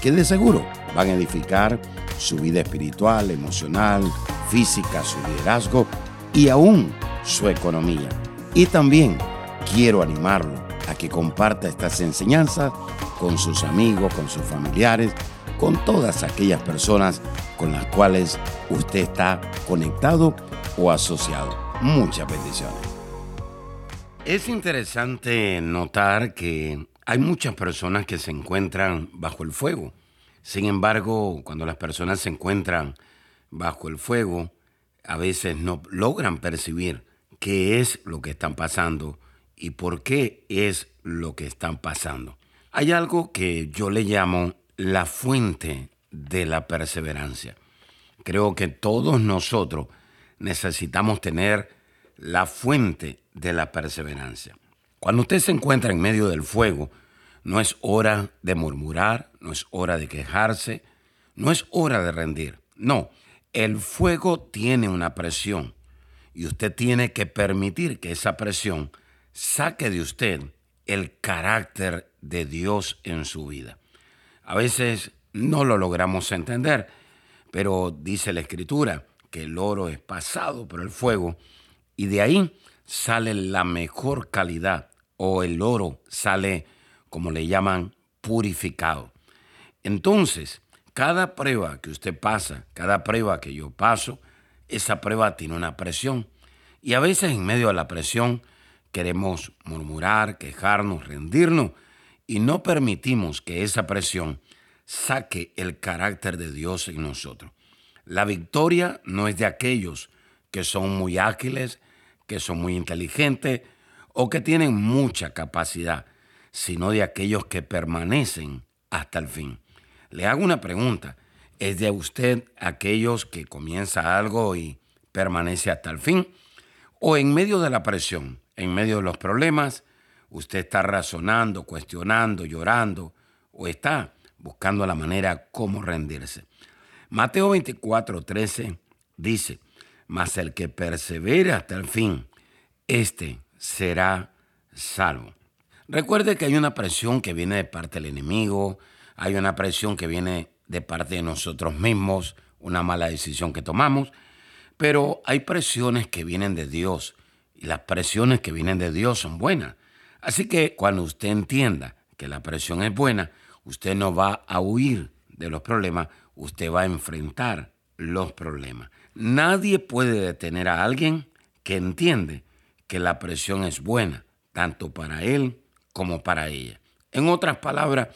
que de seguro van a edificar su vida espiritual, emocional, física, su liderazgo y aún su economía. Y también quiero animarlo a que comparta estas enseñanzas con sus amigos, con sus familiares, con todas aquellas personas con las cuales usted está conectado o asociado. Muchas bendiciones. Es interesante notar que hay muchas personas que se encuentran bajo el fuego. Sin embargo, cuando las personas se encuentran bajo el fuego, a veces no logran percibir qué es lo que están pasando y por qué es lo que están pasando. Hay algo que yo le llamo la fuente de la perseverancia. Creo que todos nosotros necesitamos tener la fuente de la perseverancia. Cuando usted se encuentra en medio del fuego, no es hora de murmurar, no es hora de quejarse, no es hora de rendir. No, el fuego tiene una presión y usted tiene que permitir que esa presión saque de usted el carácter de Dios en su vida. A veces no lo logramos entender, pero dice la escritura que el oro es pasado por el fuego y de ahí sale la mejor calidad o el oro sale, como le llaman, purificado. Entonces, cada prueba que usted pasa, cada prueba que yo paso, esa prueba tiene una presión. Y a veces en medio de la presión queremos murmurar, quejarnos, rendirnos y no permitimos que esa presión saque el carácter de Dios en nosotros. La victoria no es de aquellos que son muy ágiles, que son muy inteligentes o que tienen mucha capacidad, sino de aquellos que permanecen hasta el fin. Le hago una pregunta. ¿Es de usted aquellos que comienza algo y permanece hasta el fin? ¿O en medio de la presión, en medio de los problemas, usted está razonando, cuestionando, llorando o está buscando la manera cómo rendirse? Mateo 24, 13 dice, mas el que persevera hasta el fin, éste será salvo. Recuerde que hay una presión que viene de parte del enemigo, hay una presión que viene de parte de nosotros mismos, una mala decisión que tomamos, pero hay presiones que vienen de Dios y las presiones que vienen de Dios son buenas. Así que cuando usted entienda que la presión es buena, usted no va a huir de los problemas, usted va a enfrentar los problemas. Nadie puede detener a alguien que entiende que la presión es buena, tanto para él como para ella. En otras palabras,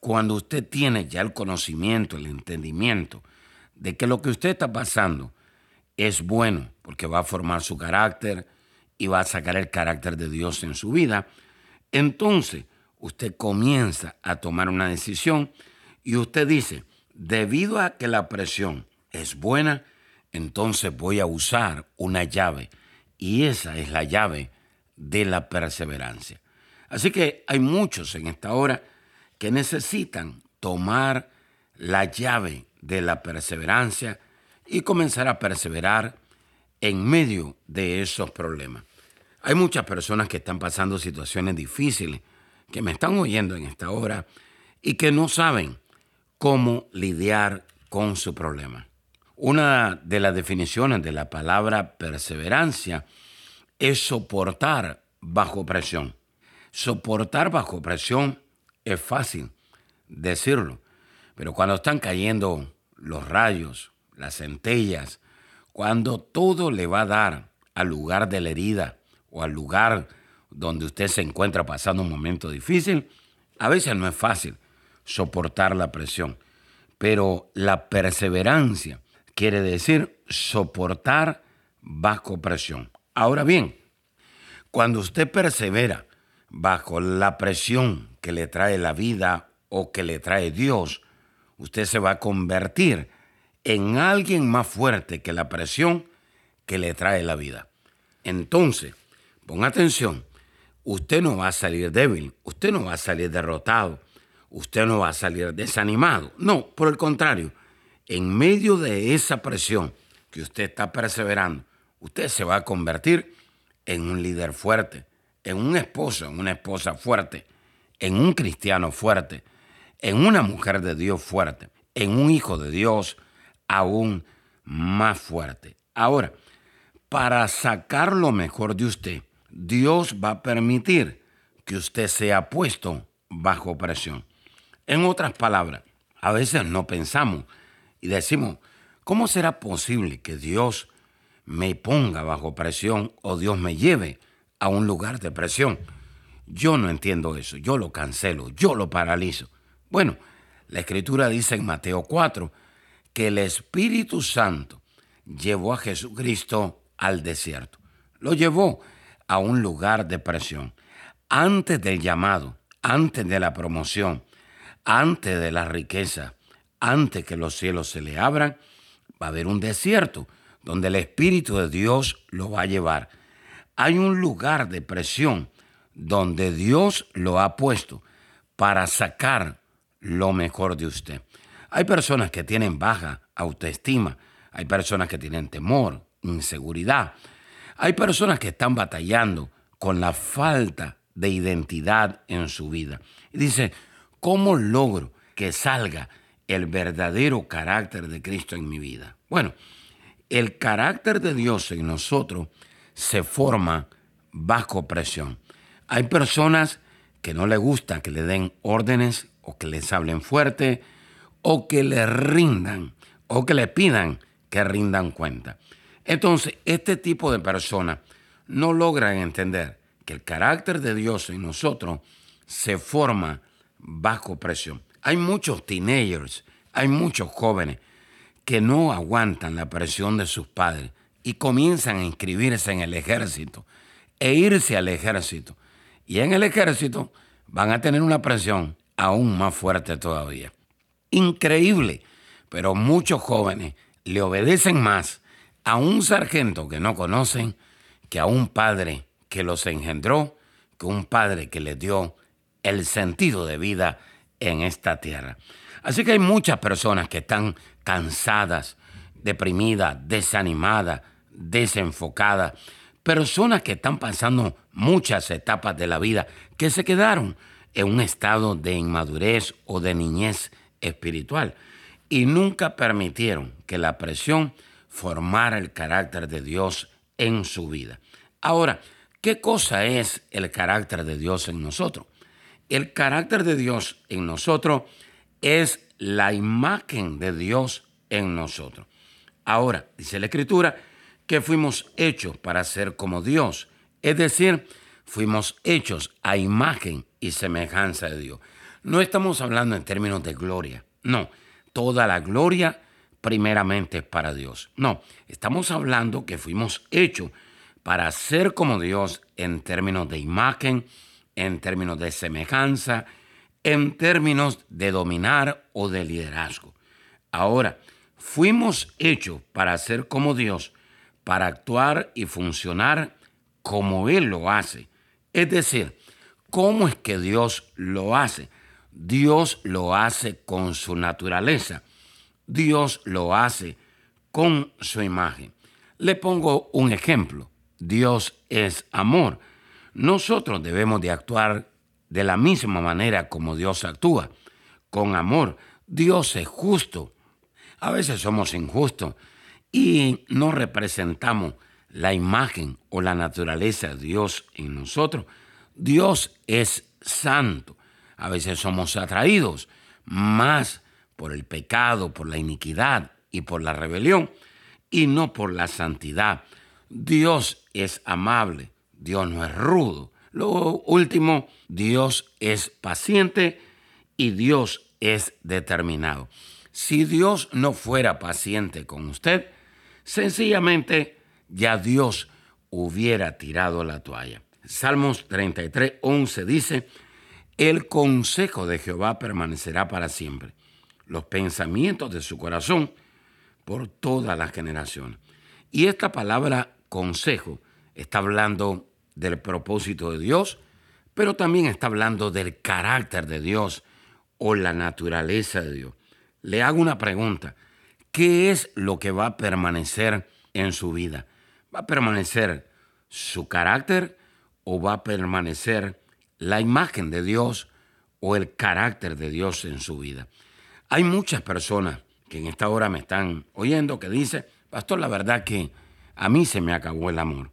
cuando usted tiene ya el conocimiento, el entendimiento de que lo que usted está pasando es bueno, porque va a formar su carácter y va a sacar el carácter de Dios en su vida, entonces usted comienza a tomar una decisión y usted dice, debido a que la presión es buena, entonces voy a usar una llave. Y esa es la llave de la perseverancia. Así que hay muchos en esta hora que necesitan tomar la llave de la perseverancia y comenzar a perseverar en medio de esos problemas. Hay muchas personas que están pasando situaciones difíciles, que me están oyendo en esta hora y que no saben cómo lidiar con su problema. Una de las definiciones de la palabra perseverancia es soportar bajo presión. Soportar bajo presión es fácil decirlo, pero cuando están cayendo los rayos, las centellas, cuando todo le va a dar al lugar de la herida o al lugar donde usted se encuentra pasando un momento difícil, a veces no es fácil soportar la presión, pero la perseverancia quiere decir soportar bajo presión. Ahora bien, cuando usted persevera bajo la presión que le trae la vida o que le trae Dios, usted se va a convertir en alguien más fuerte que la presión que le trae la vida. Entonces, ponga atención, usted no va a salir débil, usted no va a salir derrotado, usted no va a salir desanimado. No, por el contrario, en medio de esa presión que usted está perseverando, usted se va a convertir en un líder fuerte, en un esposo, en una esposa fuerte, en un cristiano fuerte, en una mujer de Dios fuerte, en un hijo de Dios aún más fuerte. Ahora, para sacar lo mejor de usted, Dios va a permitir que usted sea puesto bajo presión. En otras palabras, a veces no pensamos y decimos, ¿cómo será posible que Dios me ponga bajo presión o Dios me lleve a un lugar de presión? Yo no entiendo eso, yo lo cancelo, yo lo paralizo. Bueno, la escritura dice en Mateo 4 que el Espíritu Santo llevó a Jesucristo al desierto. Lo llevó a un lugar de presión. Antes del llamado, antes de la promoción, antes de la riqueza, antes que los cielos se le abran, va a haber un desierto donde el Espíritu de Dios lo va a llevar. Hay un lugar de presión donde Dios lo ha puesto para sacar lo mejor de usted. Hay personas que tienen baja autoestima, hay personas que tienen temor, inseguridad, hay personas que están batallando con la falta de identidad en su vida. Y dice, ¿cómo logro que salga el verdadero carácter de Cristo en mi vida? Bueno, el carácter de Dios en nosotros se forma bajo presión. Hay personas que no le gusta que le den órdenes o que les hablen fuerte o que le rindan o que le pidan que rindan cuenta. Entonces, este tipo de personas no logran entender que el carácter de Dios en nosotros se forma bajo presión. Hay muchos teenagers, hay muchos jóvenes que no aguantan la presión de sus padres y comienzan a inscribirse en el ejército e irse al ejército y en el ejército van a tener una presión aún más fuerte todavía. Increíble, pero muchos jóvenes le obedecen más a un sargento que no conocen que a un padre que los engendró, que un padre que les dio el sentido de vida en esta tierra. Así que hay muchas personas que están cansadas, deprimidas, desanimadas, desenfocadas, personas que están pasando muchas etapas de la vida que se quedaron en un estado de inmadurez o de niñez espiritual y nunca permitieron que la presión formara el carácter de Dios en su vida. Ahora, ¿qué cosa es el carácter de Dios en nosotros? El carácter de Dios en nosotros es la imagen de Dios en nosotros. Ahora, dice la Escritura, que fuimos hechos para ser como Dios. Es decir, fuimos hechos a imagen y semejanza de Dios. No estamos hablando en términos de gloria, no. Toda la gloria primeramente es para Dios. No, estamos hablando que fuimos hechos para ser como Dios en términos de imagen, en términos de semejanza, en términos de dominar o de liderazgo. Ahora, fuimos hechos para ser como Dios para actuar y funcionar como Él lo hace. Es decir, ¿cómo es que Dios lo hace? Dios lo hace con su naturaleza. Dios lo hace con su imagen. Le pongo un ejemplo. Dios es amor. Nosotros debemos de actuar de la misma manera como Dios actúa, con amor. Dios es justo. A veces somos injustos y no representamos la imagen o la naturaleza de Dios en nosotros. Dios es santo. A veces somos atraídos más por el pecado, por la iniquidad y por la rebelión, y no por la santidad. Dios es amable, Dios no es rudo. Lo último, Dios es paciente y Dios es determinado. Si Dios no fuera paciente con usted, sencillamente ya Dios hubiera tirado la toalla. Salmos 33, 11 dice, el consejo de Jehová permanecerá para siempre. los pensamientos de su corazón por todas las generaciones. Y esta palabra consejo está hablando del propósito de Dios, pero también está hablando del carácter de Dios o la naturaleza de Dios. Le hago una pregunta. ¿Qué es lo que va a permanecer en su vida? ¿Va a permanecer su carácter o va a permanecer la imagen de Dios o el carácter de Dios en su vida? Hay muchas personas que en esta hora me están oyendo que dicen, pastor, la verdad que a mí se me acabó el amor.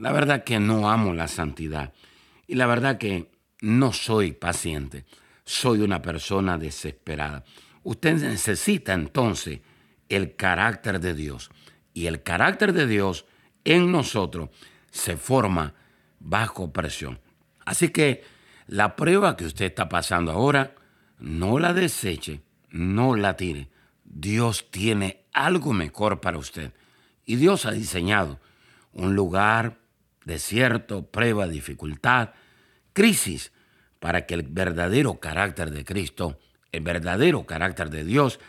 La verdad que no amo la santidad. Y la verdad que no soy paciente. Soy una persona desesperada. Usted necesita entonces el carácter de Dios. Y el carácter de Dios en nosotros se forma bajo presión. Así que la prueba que usted está pasando ahora, no la deseche, no la tire. Dios tiene algo mejor para usted. Y Dios ha diseñado un lugar desierto, prueba, dificultad, crisis, para que el verdadero carácter de Cristo, el verdadero carácter de Dios,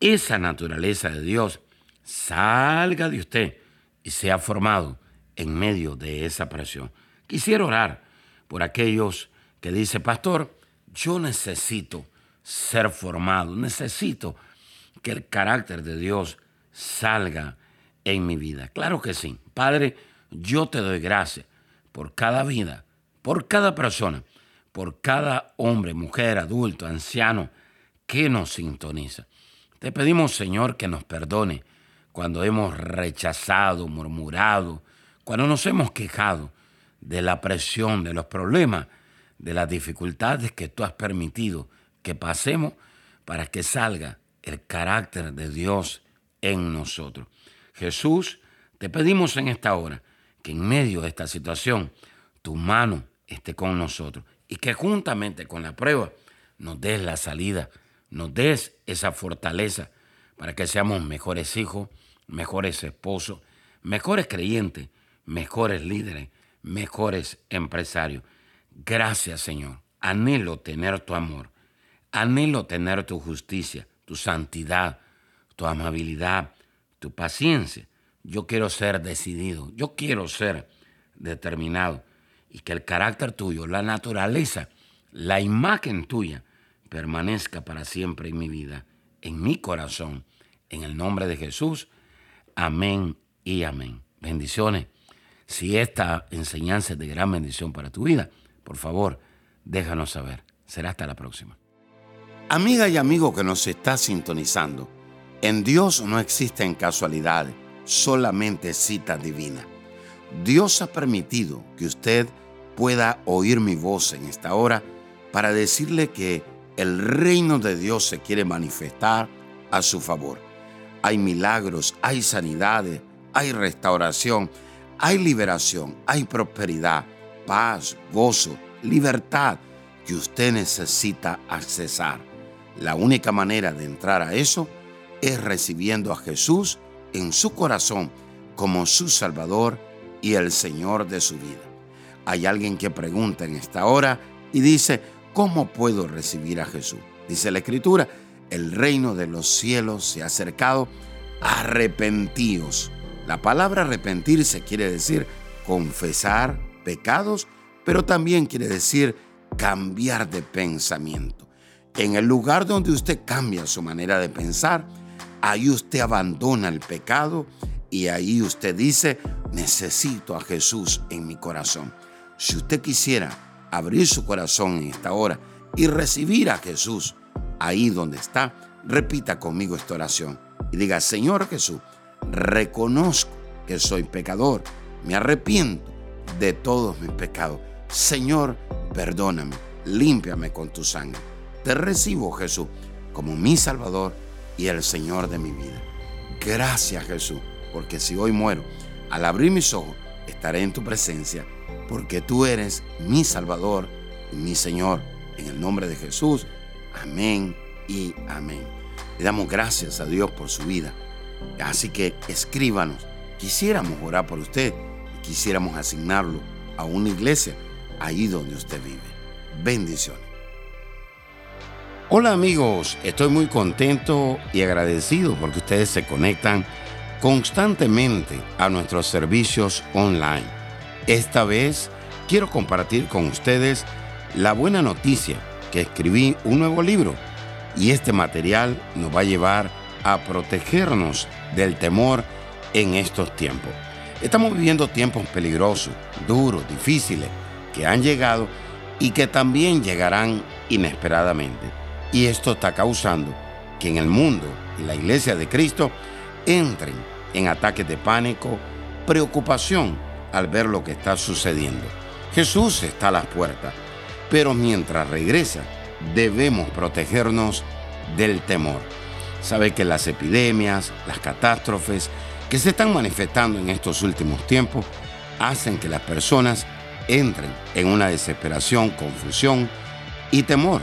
esa naturaleza de Dios salga de usted y sea formado en medio de esa presión. Quisiera orar por aquellos que dice, pastor, yo necesito ser formado, necesito que el carácter de Dios salga en mi vida. Claro que sí. Padre, yo te doy gracias por cada vida, por cada persona, por cada hombre, mujer, adulto, anciano que nos sintoniza. Te pedimos, Señor, que nos perdone cuando hemos rechazado, murmurado, cuando nos hemos quejado de la presión, de los problemas, de las dificultades que tú has permitido que pasemos para que salga el carácter de Dios en nosotros. Jesús, te pedimos en esta hora que en medio de esta situación tu mano esté con nosotros y que juntamente con la prueba nos des la salida, nos des esa fortaleza para que seamos mejores hijos, mejores esposos, mejores creyentes, mejores líderes, mejores empresarios. Gracias Señor. Anhelo tener tu amor, anhelo tener tu justicia, tu santidad, tu amabilidad, tu paciencia. Yo quiero ser decidido, yo quiero ser determinado y que el carácter tuyo, la naturaleza, la imagen tuya permanezca para siempre en mi vida, en mi corazón. En el nombre de Jesús. Amén y amén. Bendiciones. Si esta enseñanza es de gran bendición para tu vida, por favor, déjanos saber. Será hasta la próxima. Amiga y amigo que nos está sintonizando, en Dios no existen casualidades, solamente citas divinas. Dios ha permitido que usted pueda oír mi voz en esta hora para decirle que el reino de Dios se quiere manifestar a su favor. Hay milagros, hay sanidades, hay restauración, hay liberación, hay prosperidad, paz, gozo, libertad que usted necesita accesar. La única manera de entrar a eso es recibiendo a Jesús en su corazón como su Salvador y el Señor de su vida. Hay alguien que pregunta en esta hora y dice, ¿cómo puedo recibir a Jesús? Dice la Escritura, el reino de los cielos se ha acercado, arrepentíos. La palabra arrepentirse quiere decir confesar pecados, pero también quiere decir cambiar de pensamiento. En el lugar donde usted cambia su manera de pensar, ahí usted abandona el pecado y ahí usted dice, necesito a Jesús en mi corazón. Si usted quisiera abrir su corazón en esta hora y recibir a Jesús ahí donde está, repita conmigo esta oración y diga, Señor Jesús, reconozco que soy pecador, me arrepiento de todos mis pecados. Señor, perdóname, límpiame con tu sangre. Te recibo, Jesús, como mi Salvador y el Señor de mi vida. Gracias, Jesús, porque si hoy muero, al abrir mis ojos, estaré en tu presencia, porque tú eres mi Salvador y mi Señor. En el nombre de Jesús, amén y amén. Le damos gracias a Dios por su vida. Así que escríbanos. Quisiéramos orar por usted y quisiéramos asignarlo a una iglesia ahí donde usted vive. Bendiciones. Hola amigos, estoy muy contento y agradecido porque ustedes se conectan constantemente a nuestros servicios online. Esta vez quiero compartir con ustedes la buena noticia que escribí un nuevo libro y este material nos va a llevar a protegernos del temor en estos tiempos. Estamos viviendo tiempos peligrosos, duros, difíciles, que han llegado y que también llegarán inesperadamente. Y esto está causando que en el mundo y la iglesia de Cristo entren en ataques de pánico, preocupación al ver lo que está sucediendo. Jesús está a las puertas, pero mientras regresa debemos protegernos del temor. Sabe que las epidemias, las catástrofes que se están manifestando en estos últimos tiempos hacen que las personas entren en una desesperación, confusión y temor